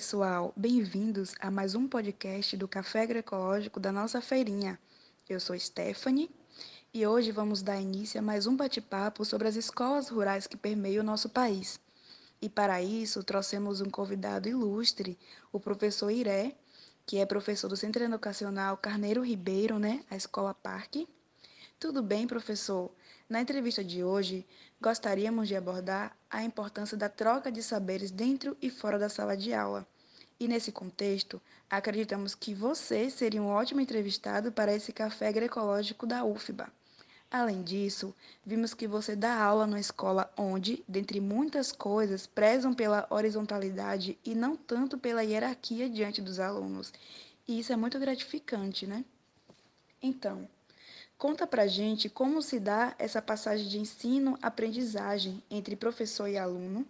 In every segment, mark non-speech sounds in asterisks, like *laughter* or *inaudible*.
pessoal, bem-vindos a mais um podcast do Café Agroecológico da nossa feirinha. Eu sou Stephanie e hoje vamos dar início a mais um bate-papo sobre as escolas rurais que permeiam o nosso país. E para isso, trouxemos um convidado ilustre, o professor Iré, que é professor do Centro Educacional Carneiro Ribeiro, né, a Escola Parque. Tudo bem, professor? Na entrevista de hoje, gostaríamos de abordar a importância da troca de saberes dentro e fora da sala de aula. E nesse contexto, acreditamos que você seria um ótimo entrevistado para esse café agroecológico da UFBA. Além disso, vimos que você dá aula numa escola onde, dentre muitas coisas, prezam pela horizontalidade e não tanto pela hierarquia diante dos alunos. E isso é muito gratificante, né? Então, Conta pra gente como se dá essa passagem de ensino-aprendizagem entre professor e aluno.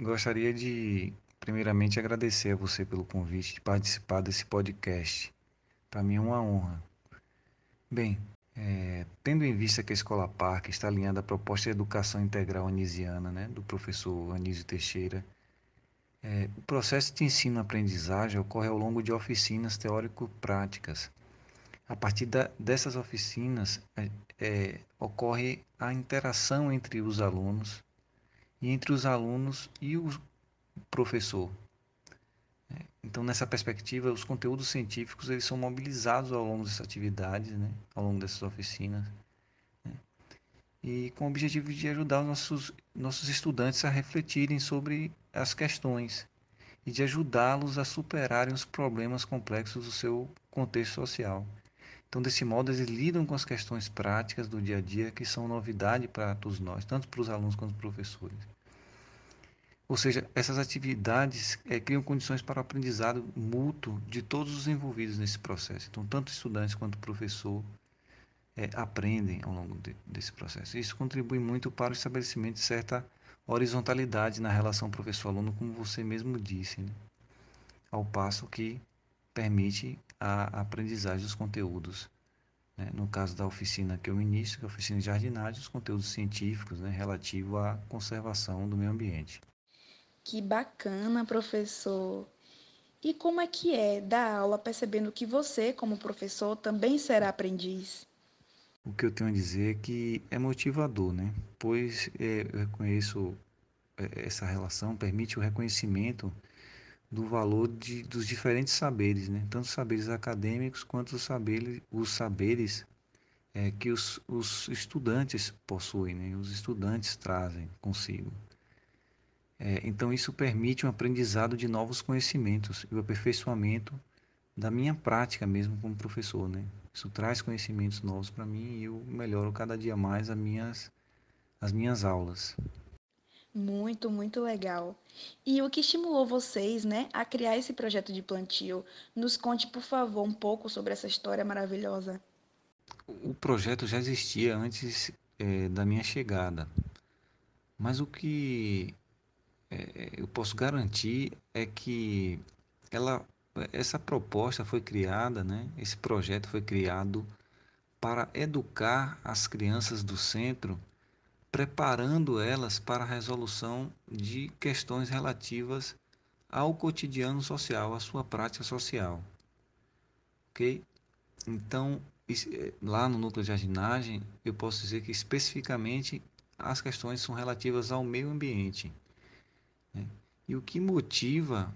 Gostaria de, primeiramente, agradecer a você pelo convite de participar desse podcast. Para mim é uma honra. Bem, é, tendo em vista que a Escola Parque está alinhada à proposta de educação integral anisiana, né, do professor Anísio Teixeira, é, o processo de ensino-aprendizagem ocorre ao longo de oficinas teórico-práticas a partir da, dessas oficinas, é, é, ocorre a interação entre os alunos e entre os alunos e o professor. É, então, nessa perspectiva, os conteúdos científicos eles são mobilizados ao longo dessas atividades, né, ao longo dessas oficinas, né, e com o objetivo de ajudar os nossos, nossos estudantes a refletirem sobre as questões e de ajudá-los a superarem os problemas complexos do seu contexto social. Então, desse modo, eles lidam com as questões práticas do dia a dia que são novidade para todos nós, tanto para os alunos quanto para os professores. Ou seja, essas atividades é, criam condições para o aprendizado mútuo de todos os envolvidos nesse processo. Então, tanto estudantes quanto professor é, aprendem ao longo de, desse processo. Isso contribui muito para o estabelecimento de certa horizontalidade na relação professor-aluno, como você mesmo disse, né? ao passo que permite a aprendizagem dos conteúdos. Né? No caso da oficina que eu ministro, que é a oficina de jardinagem, os conteúdos científicos né, relativo à conservação do meio ambiente. Que bacana, professor! E como é que é dar aula percebendo que você, como professor, também será aprendiz? O que eu tenho a dizer é que é motivador, né? Pois é, eu reconheço é, essa relação, permite o reconhecimento do valor de, dos diferentes saberes, né? tanto os saberes acadêmicos quanto os saberes, os saberes é, que os, os estudantes possuem, né? os estudantes trazem consigo. É, então, isso permite um aprendizado de novos conhecimentos e o aperfeiçoamento da minha prática mesmo como professor. Né? Isso traz conhecimentos novos para mim e eu melhoro cada dia mais as minhas, as minhas aulas. Muito, muito legal. E o que estimulou vocês, né, a criar esse projeto de plantio? Nos conte, por favor, um pouco sobre essa história maravilhosa. O projeto já existia antes é, da minha chegada, mas o que é, eu posso garantir é que ela, essa proposta foi criada, né, esse projeto foi criado para educar as crianças do centro preparando elas para a resolução de questões relativas ao cotidiano social, à sua prática social. Ok? Então, eh, lá no núcleo de jardinagem, eu posso dizer que especificamente as questões são relativas ao meio ambiente. Né? E o que motiva,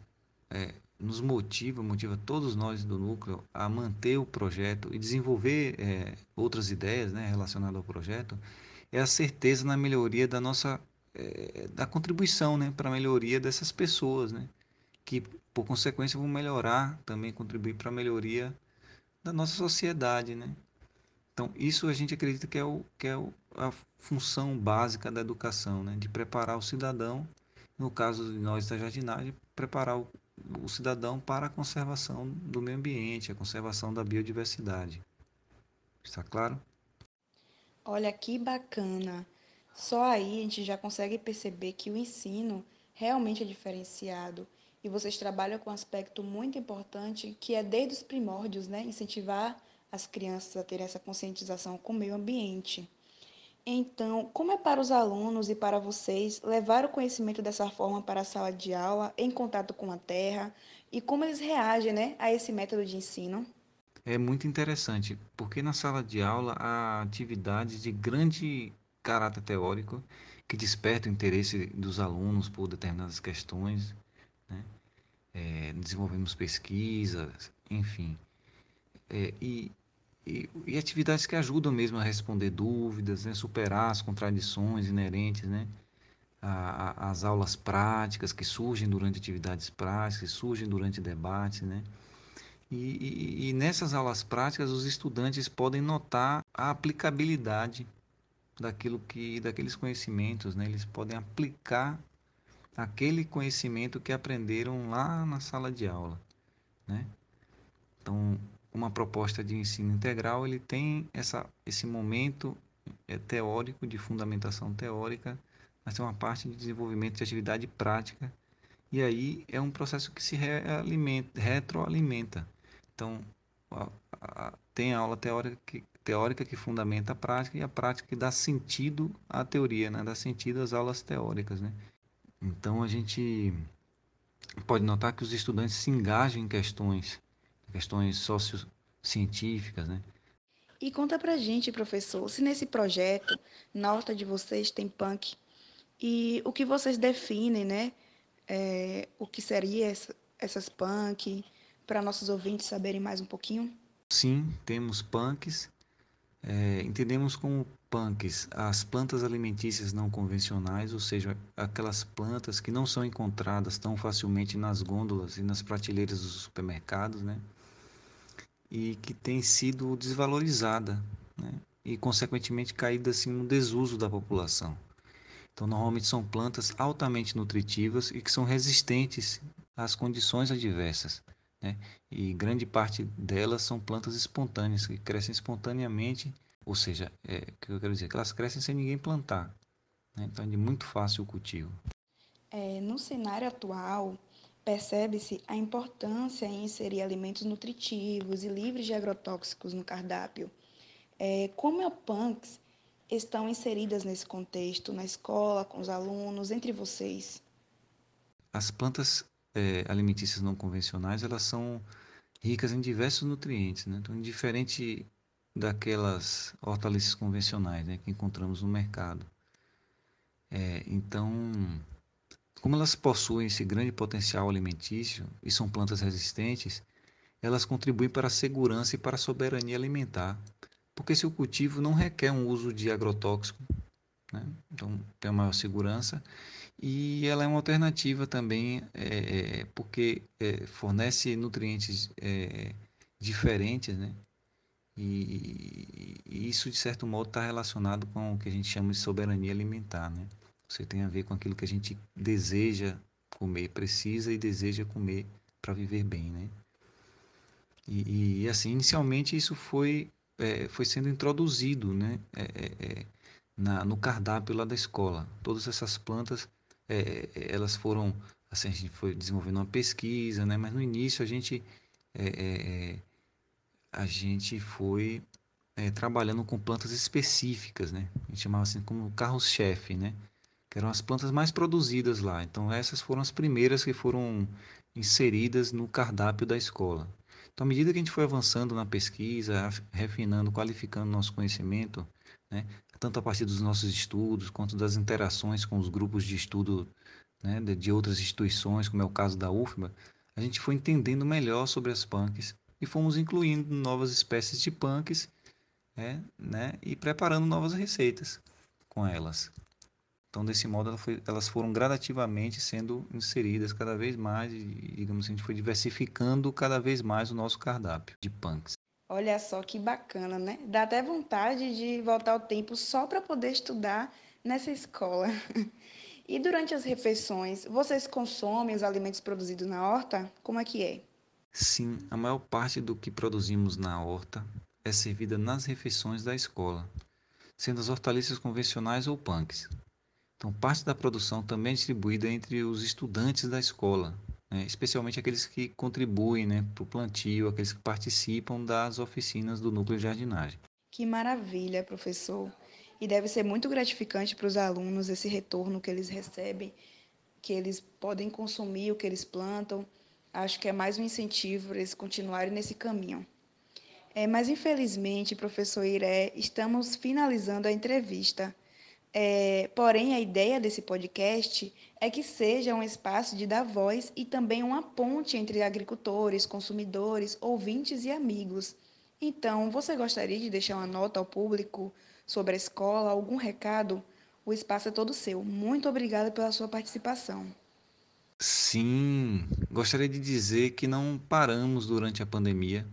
é, nos motiva, motiva todos nós do núcleo a manter o projeto e desenvolver é, outras ideias né, relacionadas ao projeto, é a certeza na melhoria da nossa é, da contribuição né, para a melhoria dessas pessoas, né, que por consequência vão melhorar, também contribuir para a melhoria da nossa sociedade. Né? Então, isso a gente acredita que é, o, que é o, a função básica da educação, né, de preparar o cidadão, no caso de nós da jardinagem, preparar o, o cidadão para a conservação do meio ambiente, a conservação da biodiversidade. Está claro? Olha que bacana! Só aí a gente já consegue perceber que o ensino realmente é diferenciado e vocês trabalham com um aspecto muito importante que é desde os primórdios, né, incentivar as crianças a terem essa conscientização com o meio ambiente. Então, como é para os alunos e para vocês levar o conhecimento dessa forma para a sala de aula, em contato com a terra, e como eles reagem né, a esse método de ensino? É muito interessante, porque na sala de aula há atividades de grande caráter teórico que despertam o interesse dos alunos por determinadas questões. Né? É, desenvolvemos pesquisas, enfim. É, e, e, e, atividades que ajudam mesmo a responder dúvidas, né? superar as contradições inerentes né? às aulas práticas que surgem durante atividades práticas, que surgem durante debates. Né? E, e, nessas aulas práticas, os estudantes podem notar a aplicabilidade daquilo que, daqueles conhecimentos, né? Eles podem aplicar aquele conhecimento que aprenderam lá na sala de aula, né? Então, uma proposta de ensino integral, ele tem essa, esse momento é, teórico, de fundamentação teórica, mas tem uma parte de desenvolvimento de atividade prática, e aí é um processo que se realimenta, retroalimenta. Então, a, a, tem a aula teórica que, teórica que fundamenta a prática e a prática que dá sentido à teoria, né? dá sentido às aulas teóricas. Né? Então, a gente pode notar que os estudantes se engajam em questões, questões sociocientíficas, né? E conta pra gente, professor, se nesse projeto, na horta de vocês tem punk, e o que vocês definem, né? É, o que seria essa, essas punk, para nossos ouvintes saberem mais um pouquinho? Sim, temos punks. É, entendemos como punks as plantas alimentícias não convencionais, ou seja, aquelas plantas que não são encontradas tão facilmente nas gôndolas e nas prateleiras dos supermercados, né? E que tem sido desvalorizada, né? E consequentemente caída assim no desuso da população. Então, normalmente são plantas altamente nutritivas e que são resistentes às condições adversas. Né? E grande parte delas são plantas espontâneas, que crescem espontaneamente, ou seja, é, que eu quero dizer, que elas crescem sem ninguém plantar. Né? Então é muito fácil o cultivo. É, no cenário atual, percebe-se a importância em inserir alimentos nutritivos e livres de agrotóxicos no cardápio. É, como é o punks estão inseridas nesse contexto, na escola, com os alunos, entre vocês? As plantas é, alimentícias não convencionais, elas são ricas em diversos nutrientes, né? Então, diferente daquelas hortaliças convencionais, né, que encontramos no mercado. É, então, como elas possuem esse grande potencial alimentício e são plantas resistentes, elas contribuem para a segurança e para a soberania alimentar, porque seu cultivo não requer um uso de agrotóxico, né? então tem uma maior segurança e ela é uma alternativa também é, é, porque é, fornece nutrientes é, diferentes, né? E, e, isso de certo modo está relacionado com o que a gente chama de soberania alimentar, né? Você tem a ver com aquilo que a gente deseja comer, precisa e deseja comer para viver bem, né? E, e, assim, inicialmente isso foi é, foi sendo introduzido, né? É, na, no cardápio lá da escola. Todas essas plantas é, é, elas foram assim a gente foi desenvolvendo uma pesquisa né? Mas no início a gente é, é, é a gente foi é, trabalhando com plantas específicas né? A gente chamava assim como carros-chefe né? Que eram as plantas mais produzidas lá. Então essas foram as primeiras que foram inseridas no cardápio da escola. Então à medida que a gente foi avançando na pesquisa refinando qualificando nosso conhecimento né tanto a partir dos nossos estudos quanto das interações com os grupos de estudo né, de outras instituições, como é o caso da UFBA, a gente foi entendendo melhor sobre as punks e fomos incluindo novas espécies de punks né, né, e preparando novas receitas com elas. Então, desse modo, elas foram gradativamente sendo inseridas cada vez mais e, digamos assim, a gente foi diversificando cada vez mais o nosso cardápio de punks. Olha só que bacana, né? Dá até vontade de voltar ao tempo só para poder estudar nessa escola. *laughs* E durante as refeições, vocês consomem os alimentos produzidos na horta? Como é que é? Sim, a maior parte do que produzimos na horta é servida nas refeições da escola, sendo as hortaliças convencionais ou punks. Então, parte da produção também é distribuída entre os estudantes da escola, né? especialmente aqueles que contribuem né, para o plantio, aqueles que participam das oficinas do núcleo de jardinagem. Que maravilha, professor! e deve ser muito gratificante para os alunos esse retorno que eles recebem, que eles podem consumir o que eles plantam. Acho que é mais um incentivo para eles continuarem nesse caminho. É, mas, infelizmente, professor Iré, estamos finalizando a entrevista. É, porém, a ideia desse podcast é que seja um espaço de dar voz e também uma ponte entre agricultores, consumidores, ouvintes e amigos. Então, você gostaria de deixar uma nota ao público sobre a escola, algum recado? O espaço é todo seu. Muito obrigada pela sua participação. Sim, gostaria de dizer que não paramos durante a pandemia.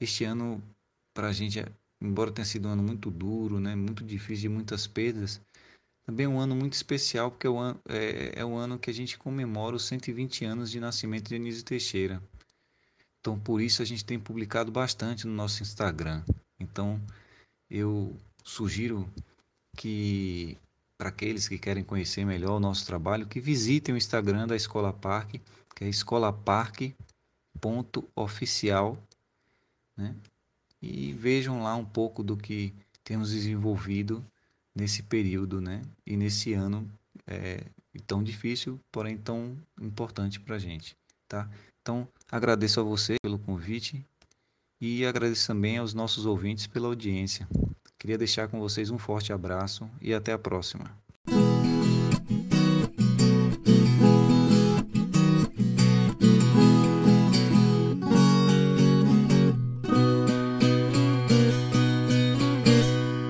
Este ano, para a gente, embora tenha sido um ano muito duro, né, muito difícil, de muitas perdas, também é um ano muito especial, porque é o, ano, é, é o ano que a gente comemora os 120 anos de nascimento de Anísio Teixeira. Então, por isso, a gente tem publicado bastante no nosso Instagram. Então, eu sugiro que, para aqueles que querem conhecer melhor o nosso trabalho, que visitem o Instagram da Escola Parque, que é escolaparque.oficial né? E vejam lá um pouco do que temos desenvolvido nesse período, né? E nesse ano é, tão difícil, porém tão importante para a gente, tá? Então, agradeço a você pelo convite e agradeço também aos nossos ouvintes pela audiência. Queria deixar com vocês um forte abraço e até a próxima.